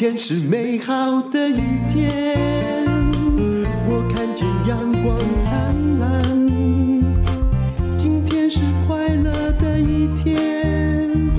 天是美好的一天，我看见阳光灿烂。今天是快乐的一天，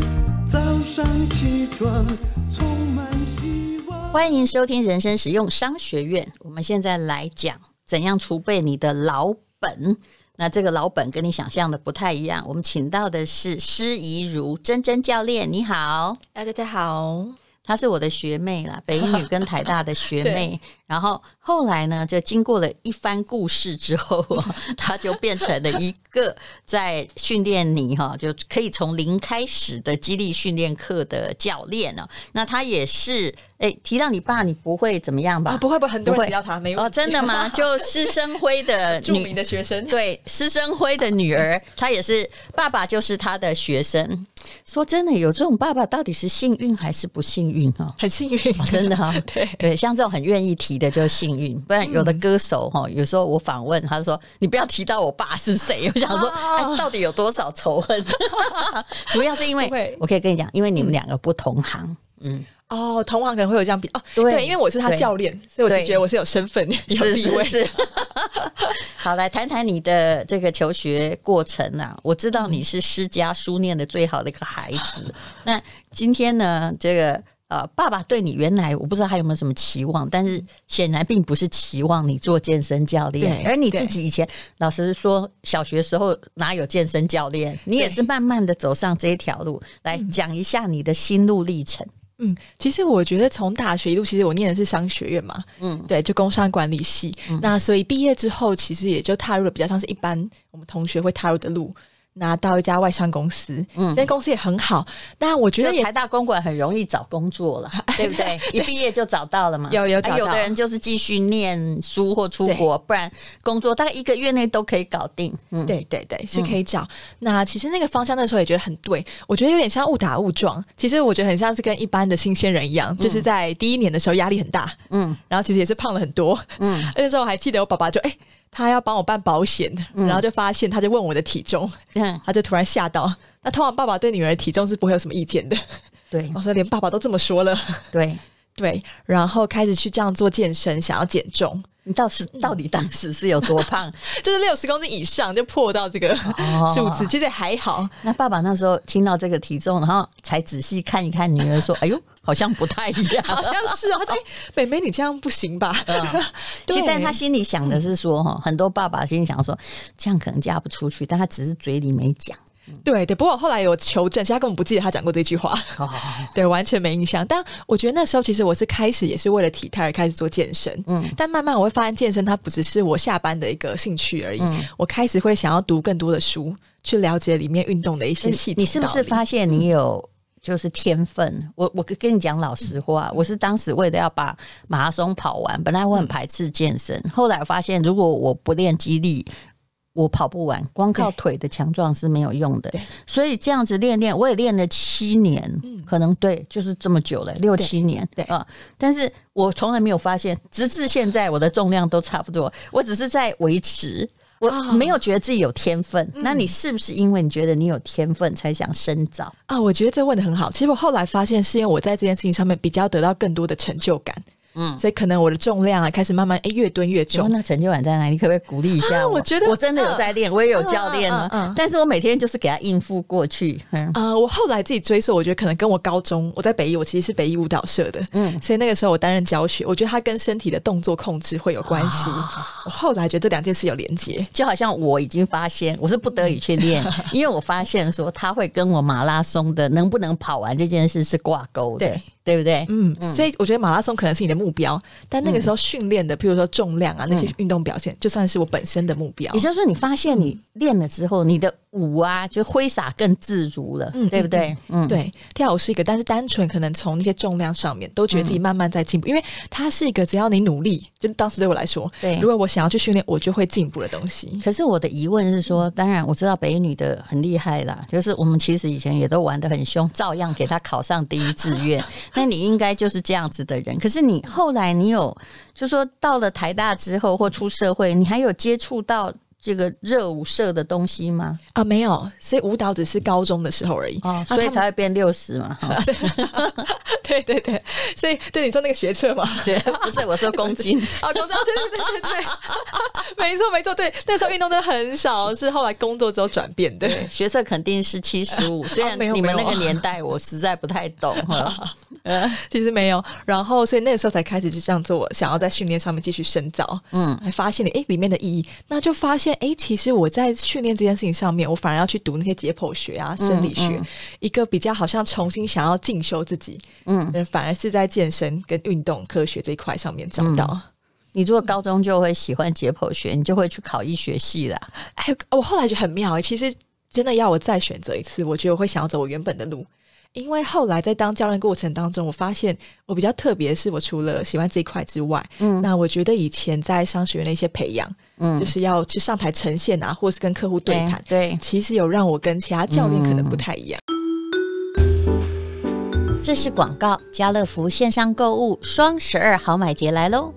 早上起床充满希望。欢迎收听人生实用商学院。我们现在来讲怎样储备你的老本。那这个老本跟你想象的不太一样。我们请到的是施怡如珍珍教练，你好，大家好。她是我的学妹啦，北一女跟台大的学妹。然后后来呢，就经过了一番故事之后，她就变成了一个在训练你哈，就可以从零开始的激励训练课的教练哦。那她也是哎，提到你爸，你不会怎么样吧？啊、不会，不会，很多人提到他，没有哦，真的吗？就师生辉的著名的学生，对，师生辉的女儿，她也是爸爸，就是他的学生。说真的，有这种爸爸，到底是幸运还是不幸运啊？很幸运，哦、真的哈、啊。对对，像这种很愿意提的，就是幸运。不然有的歌手哈，有时候我访问，他说：“你不要提到我爸是谁。” 我想说，哎，到底有多少仇恨？主要是因为，我可以跟你讲，因为你们两个不同行。嗯。哦，同行可能会有这样比哦，对，对，因为我是他教练，所以我就觉得我是有身份、有地位。是是是好，来谈谈你的这个求学过程啊。我知道你是施家书念的最好的一个孩子。嗯、那今天呢，这个呃，爸爸对你原来我不知道他有没有什么期望，但是显然并不是期望你做健身教练。而你自己以前老实说，小学时候哪有健身教练？你也是慢慢的走上这一条路。来讲一下你的心路历程。嗯，其实我觉得从大学一路，其实我念的是商学院嘛，嗯，对，就工商管理系，嗯、那所以毕业之后，其实也就踏入了比较像是一般我们同学会踏入的路。拿到一家外商公司，嗯，这间公司也很好，但我觉得也台大公馆很容易找工作了，对不对？一毕业就找到了嘛。有有找到，有的人就是继续念书或出国，不然工作大概一个月内都可以搞定。嗯，对对对，是可以找。那其实那个方向那时候也觉得很对，我觉得有点像误打误撞。其实我觉得很像是跟一般的新鲜人一样，就是在第一年的时候压力很大，嗯，然后其实也是胖了很多，嗯，那时候我还记得我爸爸就哎。他要帮我办保险，然后就发现，他就问我的体重，嗯，他就突然吓到。那通常爸爸对女儿的体重是不会有什么意见的，对。我说连爸爸都这么说了，对对。然后开始去这样做健身，想要减重。你到时到底当时是有多胖？就是六十公斤以上就破到这个数字，其实还好。那爸爸那时候听到这个体重，然后才仔细看一看女儿，说：“哎呦。”好像不太一样，好像是哦。他说：“妹妹，你这样不行吧？”其实，但他心里想的是说，哈，很多爸爸心里想说，这样可能嫁不出去，但他只是嘴里没讲。对对，不过后来有求证，其实他根本不记得他讲过这句话。对，完全没印象。但我觉得那时候，其实我是开始也是为了体态而开始做健身。嗯，但慢慢我会发现，健身它不只是我下班的一个兴趣而已。我开始会想要读更多的书，去了解里面运动的一些细节。你是不是发现你有？就是天分，我我跟你讲老实话，嗯、我是当时为了要把马拉松跑完，本来我很排斥健身，嗯、后来我发现如果我不练肌力，我跑不完，光靠腿的强壮是没有用的。所以这样子练练，我也练了七年，嗯、可能对，就是这么久了，六七年，对啊、嗯。但是我从来没有发现，直至现在我的重量都差不多，我只是在维持。我没有觉得自己有天分，哦、那你是不是因为你觉得你有天分才想深造啊？我觉得这问的很好。其实我后来发现，是因为我在这件事情上面比较得到更多的成就感。嗯，所以可能我的重量啊开始慢慢哎越蹲越重。那成就感在哪里？你可不可以鼓励一下我？我觉得我真的有在练，我也有教练呢。但是我每天就是给他应付过去。嗯，呃，我后来自己追溯，我觉得可能跟我高中我在北一，我其实是北一舞蹈社的。嗯，所以那个时候我担任教学，我觉得他跟身体的动作控制会有关系。我后来觉得这两件事有连结，就好像我已经发现我是不得已去练，因为我发现说他会跟我马拉松的能不能跑完这件事是挂钩的。对。对不对？嗯嗯，所以我觉得马拉松可能是你的目标，但那个时候训练的，譬如说重量啊那些运动表现，就算是我本身的目标。也就是说，你发现你练了之后，你的舞啊就挥洒更自如了，对不对？嗯，对，跳舞是一个，但是单纯可能从那些重量上面都觉得自己慢慢在进步，因为它是一个只要你努力，就当时对我来说，对，如果我想要去训练，我就会进步的东西。可是我的疑问是说，当然我知道北女的很厉害啦，就是我们其实以前也都玩的很凶，照样给她考上第一志愿。那你应该就是这样子的人，可是你后来你有，就说到了台大之后或出社会，你还有接触到这个热舞社的东西吗？啊，没有，所以舞蹈只是高中的时候而已，哦，所以才会变六十嘛。对对对，所以对你说那个学测嘛，对，不是我说公斤 啊，公斤，对对对对对，没错没错，对，那时候运动真的很少，是后来工作之后转变的。学测肯定是七十五，虽然你们那个年代我实在不太懂哈。呃，其实没有，然后所以那个时候才开始就这样做，想要在训练上面继续深造，嗯，还发现了哎里面的意义，那就发现哎，其实我在训练这件事情上面，我反而要去读那些解剖学啊、生理学，嗯嗯、一个比较好像重新想要进修自己，嗯，反而是在健身跟运动科学这一块上面找到。嗯、你如果高中就会喜欢解剖学，你就会去考医学系了。哎，我后来觉得很妙，其实真的要我再选择一次，我觉得我会想要走我原本的路。因为后来在当教练过程当中，我发现我比较特别的是，我除了喜欢这一块之外，嗯，那我觉得以前在商学院的一些培养，嗯，就是要去上台呈现啊，或是跟客户对谈，对，其实有让我跟其他教练可能不太一样。嗯、这是广告，家乐福线上购物双十二好买节来喽！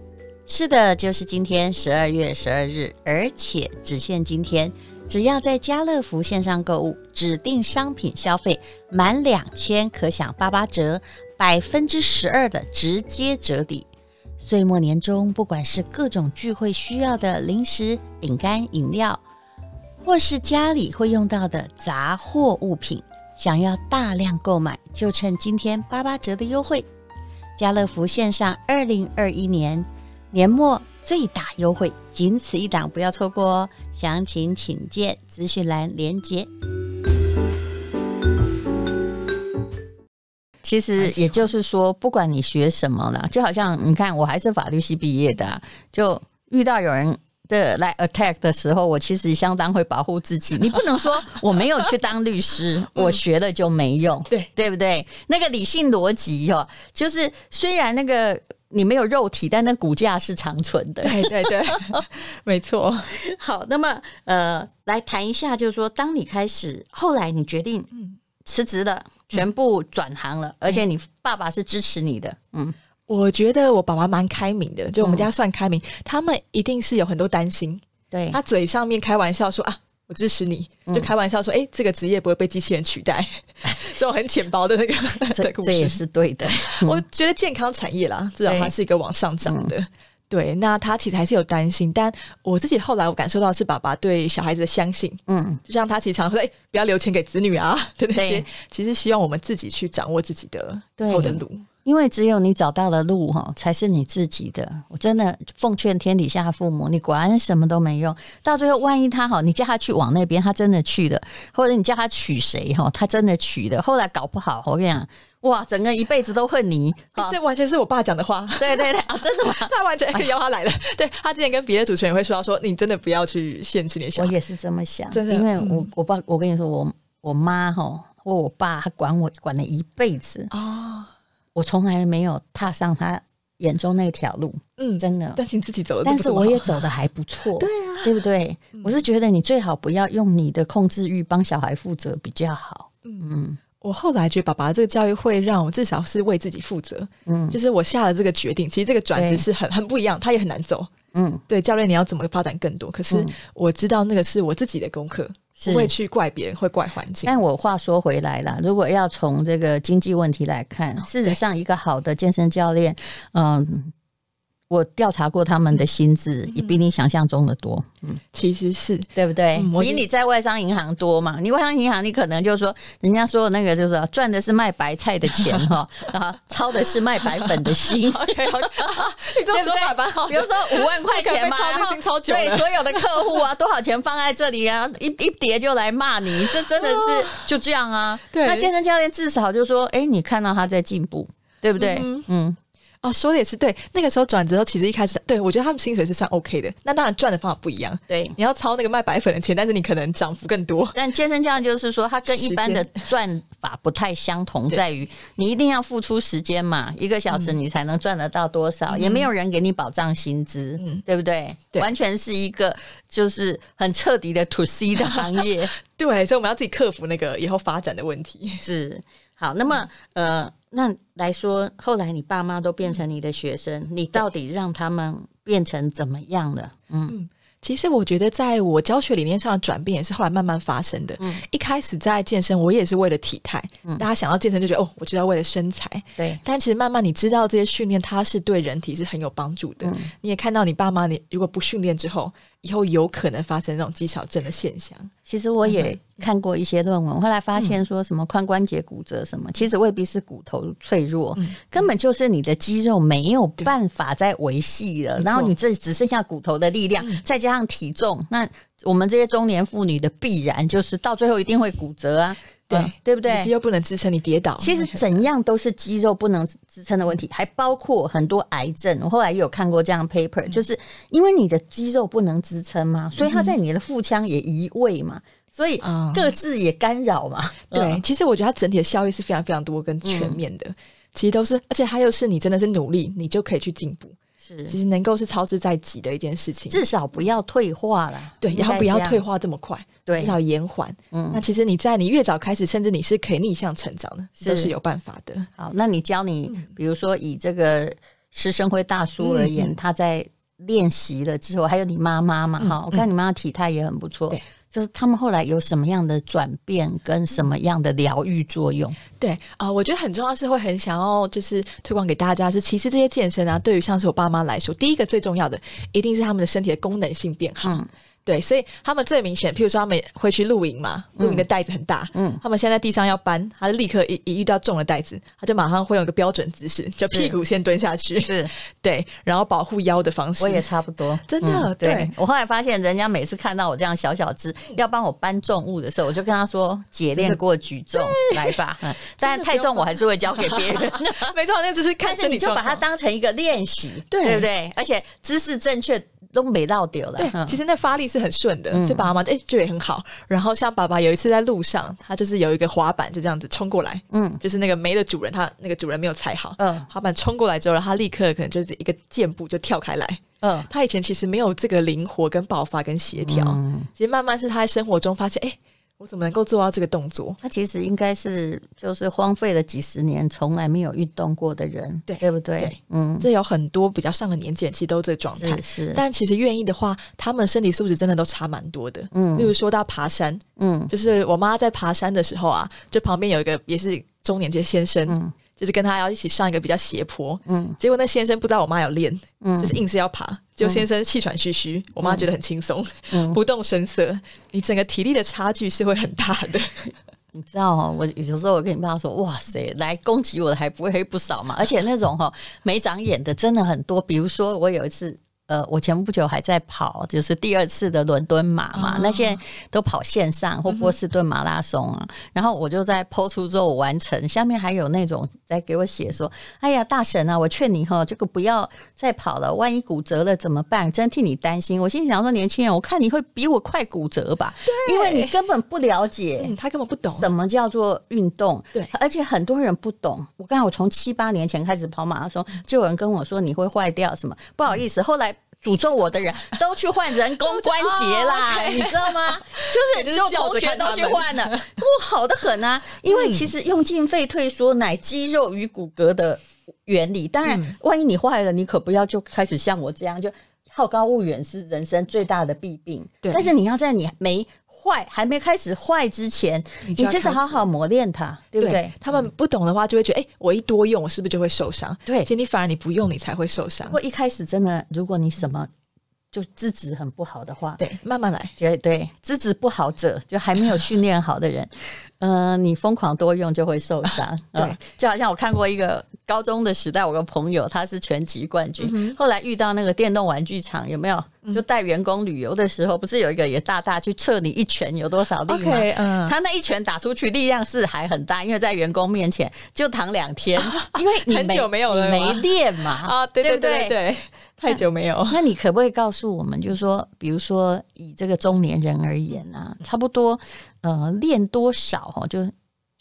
是的，就是今天十二月十二日，而且只限今天。只要在家乐福线上购物，指定商品消费满两千，可享八八折，百分之十二的直接折抵。岁末年终，不管是各种聚会需要的零食、饼干、饮料，或是家里会用到的杂货物品，想要大量购买，就趁今天八八折的优惠。家乐福线上二零二一年年末。最大优惠，仅此一档，不要错过哦！详情请见资讯栏连结。其实也就是说，不管你学什么了，就好像你看，我还是法律系毕业的，就遇到有人的来 attack 的时候，我其实相当会保护自己。你不能说我没有去当律师，我学了就没用，对对不对？那个理性逻辑哦，就是虽然那个。你没有肉体，但那骨架是长存的。对对对，没错。好，那么呃，来谈一下，就是说，当你开始后来你决定辞职了，嗯、全部转行了，嗯、而且你爸爸是支持你的。嗯，我觉得我爸爸蛮开明的，就我们家算开明，嗯、他们一定是有很多担心。对，他嘴上面开玩笑说啊。我支持你，就开玩笑说，哎、这个职业不会被机器人取代，这种很浅薄的那个这，这也是对的。我觉得健康产业啦，至少它是一个往上涨的。对，那他其实还是有担心，但我自己后来我感受到是爸爸对小孩子的相信。嗯，就像他其实常说，哎、欸，不要留钱给子女啊，对那些，其实希望我们自己去掌握自己的后的路。因为只有你找到了路哈，才是你自己的。我真的奉劝天底下父母，你管什么都没用。到最后，万一他好，你叫他去往那边，他真的去了；或者你叫他娶谁哈，他真的娶了。后来搞不好，我跟你讲，哇，整个一辈子都恨你。这完全是我爸讲的话。对对对啊，真的吗？他完全可以邀他来了。对，他之前跟别的主持人会说，他说你真的不要去限制你小孩。我也是这么想，真的，因为我我爸，我跟你说，我我妈哈或我爸，他管我管了一辈子啊。我从来没有踏上他眼中那条路，嗯，真的。但是你自己走的，但是我也走的还不错，对啊，对不对？嗯、我是觉得你最好不要用你的控制欲帮小孩负责比较好。嗯，嗯我后来觉得爸爸这个教育会让我至少是为自己负责。嗯，就是我下了这个决定，其实这个转职是很很不一样，他也很难走。嗯，对，教练你要怎么发展更多？可是我知道那个是我自己的功课。是不会去怪别人，会怪环境。但我话说回来了，如果要从这个经济问题来看，事实上，一个好的健身教练，嗯。我调查过他们的薪资，也比你想象中的多。嗯，其实是对不对？嗯、比你在外商银行多嘛？你外商银行，你可能就是说，人家说的那个就是赚的是卖白菜的钱 哈，啊，操的是卖白粉的心。OK，你这么说法吧？比如说五万块钱嘛，然后对所有的客户啊，多少钱放在这里啊，一一叠就来骂你，这真的是就这样啊？对，那健身教练至少就是说，哎，你看到他在进步，对不对？嗯。嗯哦，说的也是对。那个时候转职后，其实一开始，对，我觉得他们薪水是算 OK 的。那当然赚的方法不一样。对，你要操那个卖白粉的钱，但是你可能涨幅更多。但健身教练就是说，他跟一般的赚法不太相同，在于你一定要付出时间嘛，一个小时你才能赚得到多少，也没有人给你保障薪资，对不对？完全是一个就是很彻底的 to C 的行业。对，所以我们要自己克服那个以后发展的问题。是，好，那么呃。那来说，后来你爸妈都变成你的学生，嗯、你到底让他们变成怎么样了？嗯，嗯，其实我觉得，在我教学理念上的转变，也是后来慢慢发生的。嗯，一开始在健身，我也是为了体态。嗯，大家想到健身就觉得哦，我就要为了身材。对，但其实慢慢你知道这些训练，它是对人体是很有帮助的。嗯，你也看到你爸妈，你如果不训练之后。以后有可能发生这种肌少症的现象。其实我也看过一些论文，后来发现说什么髋关节骨折什么，其实未必是骨头脆弱，根本就是你的肌肉没有办法再维系了，然后你这只剩下骨头的力量，再加上体重，那我们这些中年妇女的必然就是到最后一定会骨折啊。对，嗯、对不对？肌肉不能支撑你跌倒。其实 怎样都是肌肉不能支撑的问题，还包括很多癌症。我后来也有看过这样 paper，就是因为你的肌肉不能支撑嘛，所以它在你的腹腔也移位嘛，所以各自也干扰嘛。嗯、对，其实我觉得它整体的效益是非常非常多跟全面的。嗯、其实都是，而且它又是你真的是努力，你就可以去进步。是，其实能够是操之在即的一件事情，至少不要退化了。对，然后不要退化这么快。对，至少延缓。嗯，那其实你在你越早开始，甚至你是可以逆向成长的，是都是有办法的。好，那你教你，嗯、比如说以这个施生辉大叔而言，嗯、他在练习了之后，还有你妈妈嘛，哈、嗯，我看你妈妈体态也很不错。就是他们后来有什么样的转变，跟什么样的疗愈作用？对啊、呃，我觉得很重要是会很想要就是推广给大家是，其实这些健身啊，对于像是我爸妈来说，第一个最重要的一定是他们的身体的功能性变好。嗯对，所以他们最明显，譬如说他们会去露营嘛，露营的袋子很大，嗯，他们现在地上要搬，他就立刻一一遇到重的袋子，他就马上会有一个标准姿势，就屁股先蹲下去，是 对，然后保护腰的方式。我也差不多，真的。嗯、对，对我后来发现，人家每次看到我这样小小只要帮我搬重物的时候，我就跟他说：“姐练过举重，来吧。”嗯，但太重我还是会交给别人。没错，那只是看着你就把它当成一个练习，对，对不对？而且姿势正确。都没落掉了。对，嗯、其实那发力是很顺的，所以爸爸妈妈哎觉得也很好。然后像爸爸有一次在路上，他就是有一个滑板就这样子冲过来，嗯，就是那个没的主人，他那个主人没有踩好，嗯，滑板冲过来之后，他立刻可能就是一个箭步就跳开来，嗯，他以前其实没有这个灵活跟爆发跟协调，嗯、其实慢慢是他在生活中发现，哎。我怎么能够做到这个动作？他其实应该是就是荒废了几十年，从来没有运动过的人，对对不对？对嗯，这有很多比较上了年纪人，其实都这个状态。是，是，但其实愿意的话，他们身体素质真的都差蛮多的。嗯，例如说到爬山，嗯，就是我妈在爬山的时候啊，就旁边有一个也是中年级的先生。嗯就是跟他要一起上一个比较斜坡，嗯，结果那先生不知道我妈有练，嗯，就是硬是要爬，结果先生气喘吁吁，我妈觉得很轻松，嗯，不动声色，你整个体力的差距是会很大的，你知道哦，我有时候我跟你爸说，哇塞，来攻击我的还不会不少嘛，而且那种哈没长眼的真的很多，比如说我有一次。呃，我前不久还在跑，就是第二次的伦敦马嘛，哦、那现在都跑线上或波士顿马拉松啊。嗯、然后我就在 po 出之后我完成，下面还有那种在给我写说：“哎呀，大婶啊，我劝你哈，这个不要再跑了，万一骨折了怎么办？真替你担心。”我心里想说，年轻人，我看你会比我快骨折吧？对，因为你根本不了解，嗯、他根本不懂什么叫做运动。对，而且很多人不懂。我刚才我从七八年前开始跑马拉松，就有人跟我说你会坏掉什么，不好意思，后来。诅咒我的人都去换人工关节啦，你知道吗？就是就同学都去换了，不好的很啊！因为其实用进废退缩乃肌肉与骨骼的原理。当然，万一你坏了，你可不要就开始像我这样，就好高骛远是人生最大的弊病。对，但是你要在你没坏还没开始坏之前，你就是好好磨练它，对不对？他们不懂的话，就会觉得，哎，我一多用，我是不是就会受伤？对，其实你反而你不用，你才会受伤。不过一开始真的，如果你什么就资质很不好的话，对，慢慢来。对对，资质不好者，就还没有训练好的人。嗯、呃，你疯狂多用就会受伤。对、呃，就好像我看过一个高中的时代，我个朋友他是拳击冠军，后来遇到那个电动玩具厂，有没有？就带员工旅游的时候，不是有一个也大大去测你一拳有多少力吗？Okay, 嗯、他那一拳打出去力量是还很大，因为在员工面前就躺两天，因为你没很久没有了，你没练嘛。啊，对对，对对太久没有。那你可不可以告诉我们，就是说，比如说以这个中年人而言啊，差不多。呃，练多少哈，就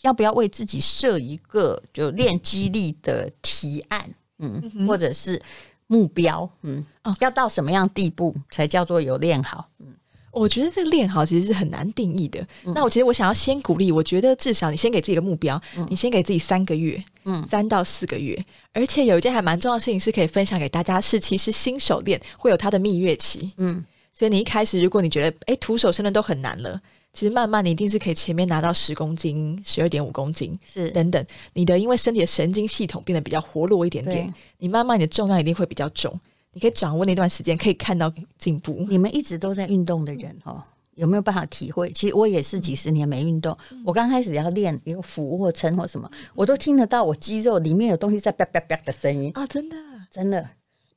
要不要为自己设一个就练肌力的提案，嗯，嗯或者是目标，嗯，哦，要到什么样地步才叫做有练好？嗯，我觉得这个练好其实是很难定义的。嗯、那我其实我想要先鼓励，我觉得至少你先给自己一个目标，嗯、你先给自己三个月，嗯，三到四个月。而且有一件还蛮重要的事情是可以分享给大家，是其实新手练会有它的蜜月期，嗯。所以你一开始如果你觉得哎徒手深蹲都很难了，其实慢慢你一定是可以前面拿到十公斤、十二点五公斤是。等等，你的因为身体的神经系统变得比较活络一点点，你慢慢你的重量一定会比较重，你可以掌握那段时间可以看到进步。你们一直都在运动的人哦。有没有办法体会？其实我也是几十年没运动。嗯、我刚开始要练一个俯卧撑或什么，我都听得到我肌肉里面有东西在啪啪啪的声音啊！真的，真的，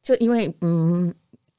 就因为嗯。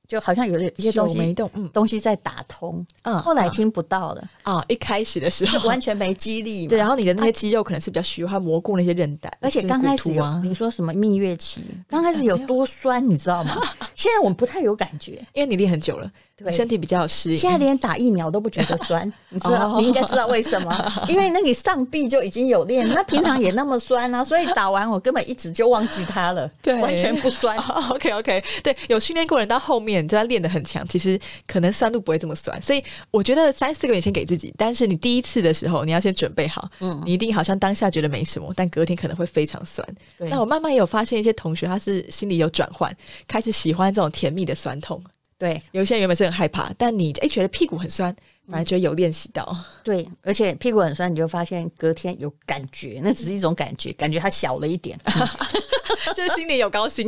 就好像有一些东西没动，嗯，东西在打通，嗯，后来听不到了。啊。一开始的时候。完全没肌力，对，然后你的那些肌肉可能是比较虚弱，它磨过那些韧带，而且刚开始啊，你说什么蜜月期，刚开始有多酸，你知道吗？现在我们不太有感觉，因为你练很久了，对，身体比较适应。现在连打疫苗都不觉得酸，你知道？你应该知道为什么？因为那你上臂就已经有练，那平常也那么酸啊，所以打完我根本一直就忘记它了，对，完全不酸。OK OK，对，有训练过人到后面就要练得很强。其实可能酸度不会这么酸，所以我觉得三四个月先给自己，但是你第一次的时候你要先准备好，嗯，你一定好像当下觉得没什么，但隔天可能会非常酸。对，那我慢慢也有发现一些同学他是心里有转换，开始喜欢这种甜蜜的酸痛。对，有些人原本是很害怕，但你诶觉得屁股很酸。反而觉得有练习到，嗯，对，而且屁股很酸，你就发现隔天有感觉，那只是一种感觉，感觉它小了一点，就是心里有高兴，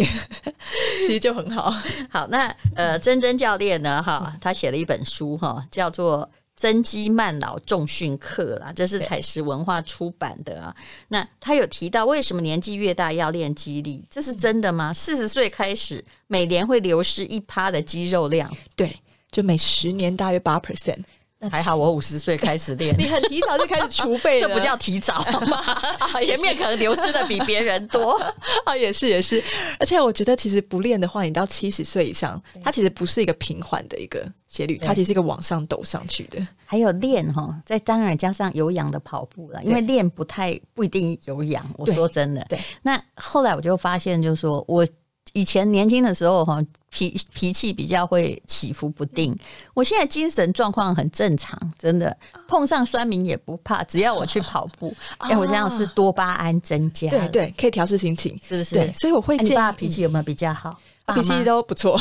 其实就很好。好，那呃，珍珍教练呢，哈，他写了一本书，哈，叫做《增肌慢老重训课》啦，这是采石文化出版的啊。那他有提到，为什么年纪越大要练肌力？这是真的吗？四十岁开始，每年会流失一趴的肌肉量，对，就每十年大约八 percent。还好我五十岁开始练，你很提早就开始储备了，这不叫提早吗？前面可能流失的比别人多啊，也是也是。而且我觉得其实不练的话，你到七十岁以上，它其实不是一个平缓的一个斜率，它其实是一个往上抖上去的。还有练哈，再当然加上有氧的跑步了，因为练不太不一定有氧。我说真的，对。那后来我就发现，就是说我。以前年轻的时候哈，脾脾气比较会起伏不定。我现在精神状况很正常，真的碰上酸民也不怕，只要我去跑步，因为我这样是多巴胺增加，对对，可以调试心情，是不是？对，所以我会建议。你爸脾气有没有比较好？脾气都不错，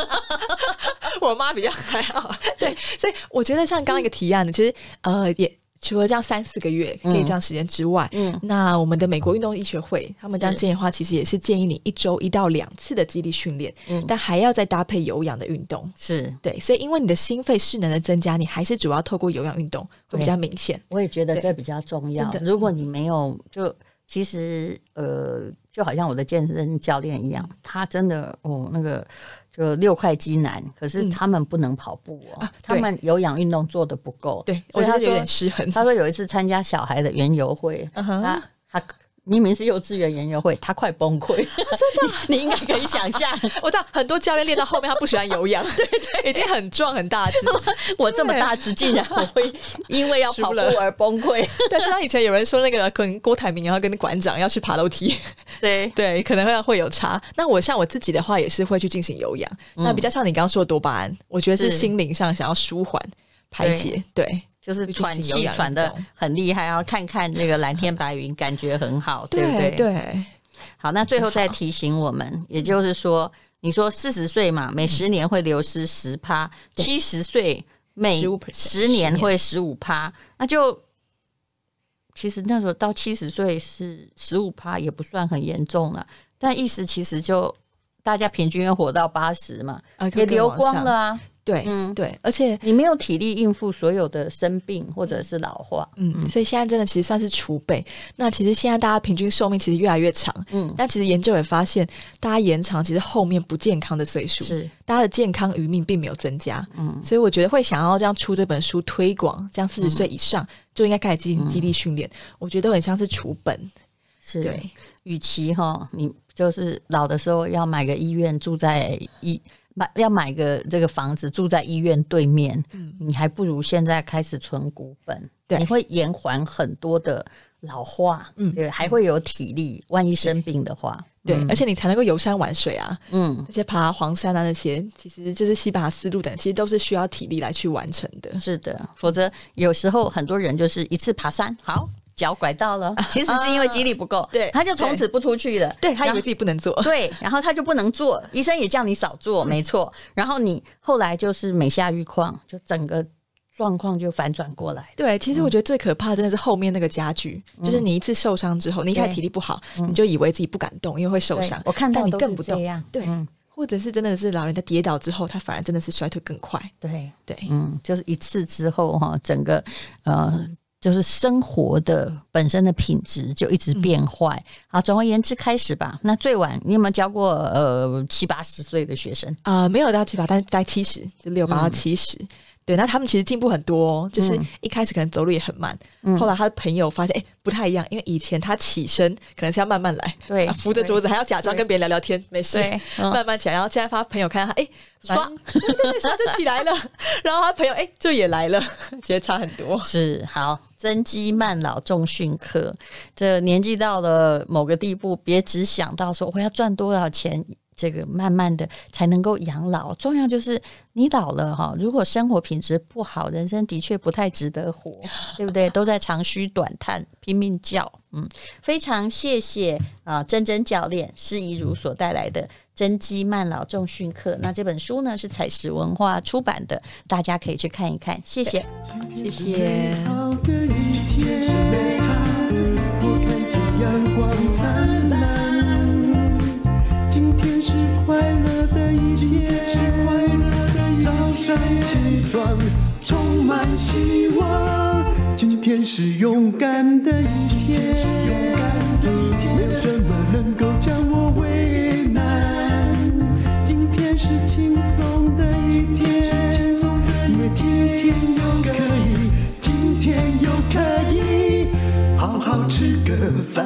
我妈比较还好。对，所以我觉得像刚刚一个提案的，其实呃也。除了这样三四个月可以这样时间之外，嗯，嗯，那我们的美国运动医学会他们这样建议的话，其实也是建议你一周一到两次的肌力训练，嗯，但还要再搭配有氧的运动，是。对，所以因为你的心肺势能的增加，你还是主要透过有氧运动会比较明显。我也觉得这比较重要。如果你没有，就其实呃，就好像我的健身教练一样，他真的哦那个。就六块肌男，可是他们不能跑步哦，嗯啊、他们有氧运动做的不够，对，所以他有点失衡。他说有一次参加小孩的园游会，他、uh. 他。明明是幼稚园园游会，他快崩溃，真的，你应该可以想象。我知道很多教练练到后面，他不喜欢有氧，对对，已经很壮很大只。我这么大只，竟然我会因为要跑步而崩溃。但是他以前有人说，那个可能郭台铭然后跟馆长要去爬楼梯，对对，可能会会有差。那我像我自己的话，也是会去进行有氧。那比较像你刚刚说的多巴胺，我觉得是心灵上想要舒缓排解，对。就是喘气喘的很厉害，然后看看那个蓝天白云，感觉很好，对不对？对。好，那最后再提醒我们，也就是说，你说四十岁嘛，每十年会流失十趴；七十岁每十年会十五趴，那就其实那时候到七十岁是十五趴，也不算很严重了。但意思其实就大家平均要活到八十嘛，也流光了啊。对，嗯，对，而且你没有体力应付所有的生病或者是老化，嗯，嗯，所以现在真的其实算是储备。那其实现在大家平均寿命其实越来越长，嗯，但其实研究也发现，大家延长其实后面不健康的岁数是。大家的健康余命并没有增加，嗯，所以我觉得会想要这样出这本书推广，这样四十岁以上就应该开始进行肌力训练，嗯，我觉得很像是储本，是。对，与其哈，你就是老的时候要买个医院住在医。买要买个这个房子住在医院对面，嗯，你还不如现在开始存股本，对，你会延缓很多的老化，嗯，对，还会有体力，万一生病的话，对，而且你才能够游山玩水啊，嗯，那些爬黄山啊那些，其实就是西爬丝路等，其实都是需要体力来去完成的，是的，否则有时候很多人就是一次爬山，好。脚拐到了，其实是因为肌力不够，对，他就从此不出去了。对，他以为自己不能做，对，然后他就不能做，医生也叫你少做，没错。然后你后来就是每下愈况，就整个状况就反转过来。对，其实我觉得最可怕的真的是后面那个加剧，就是你一次受伤之后，你一开始体力不好，你就以为自己不敢动，因为会受伤。我看到你更不这样，对。或者是真的是老人家跌倒之后，他反而真的是衰退更快。对对，嗯，就是一次之后哈，整个呃，就是生活的本身的品质就一直变坏。嗯、好，总而言之，开始吧。那最晚你有没有教过呃七八十岁的学生啊、呃？没有到七八，但是在七十，就六八到七十。嗯对，那他们其实进步很多，就是一开始可能走路也很慢，嗯、后来他的朋友发现，哎，不太一样，因为以前他起身可能是要慢慢来，对，扶着桌子还要假装跟别人聊聊天，没事，慢慢起来，然后现在他朋友看到他，哎，刷，对对对，刷就起来了，然后他朋友哎就也来了，觉得差很多。是好，增肌慢老重训课，这年纪到了某个地步，别只想到说我要赚多少钱。这个慢慢的才能够养老，重要就是你老了哈，如果生活品质不好，人生的确不太值得活，对不对？都在长吁短叹，拼命叫。嗯，非常谢谢啊，珍珍教练施怡如所带来的增肌慢老重训课。那这本书呢是采石文化出版的，大家可以去看一看。谢谢，谢谢。天是快乐的一天。是快乐的一天早上起床，充满希望。今天是勇敢的一天。是勇敢的一天。没有什么能够将我为难。今天是轻松的一天。因为今天又可以，今天又可以好好吃个饭。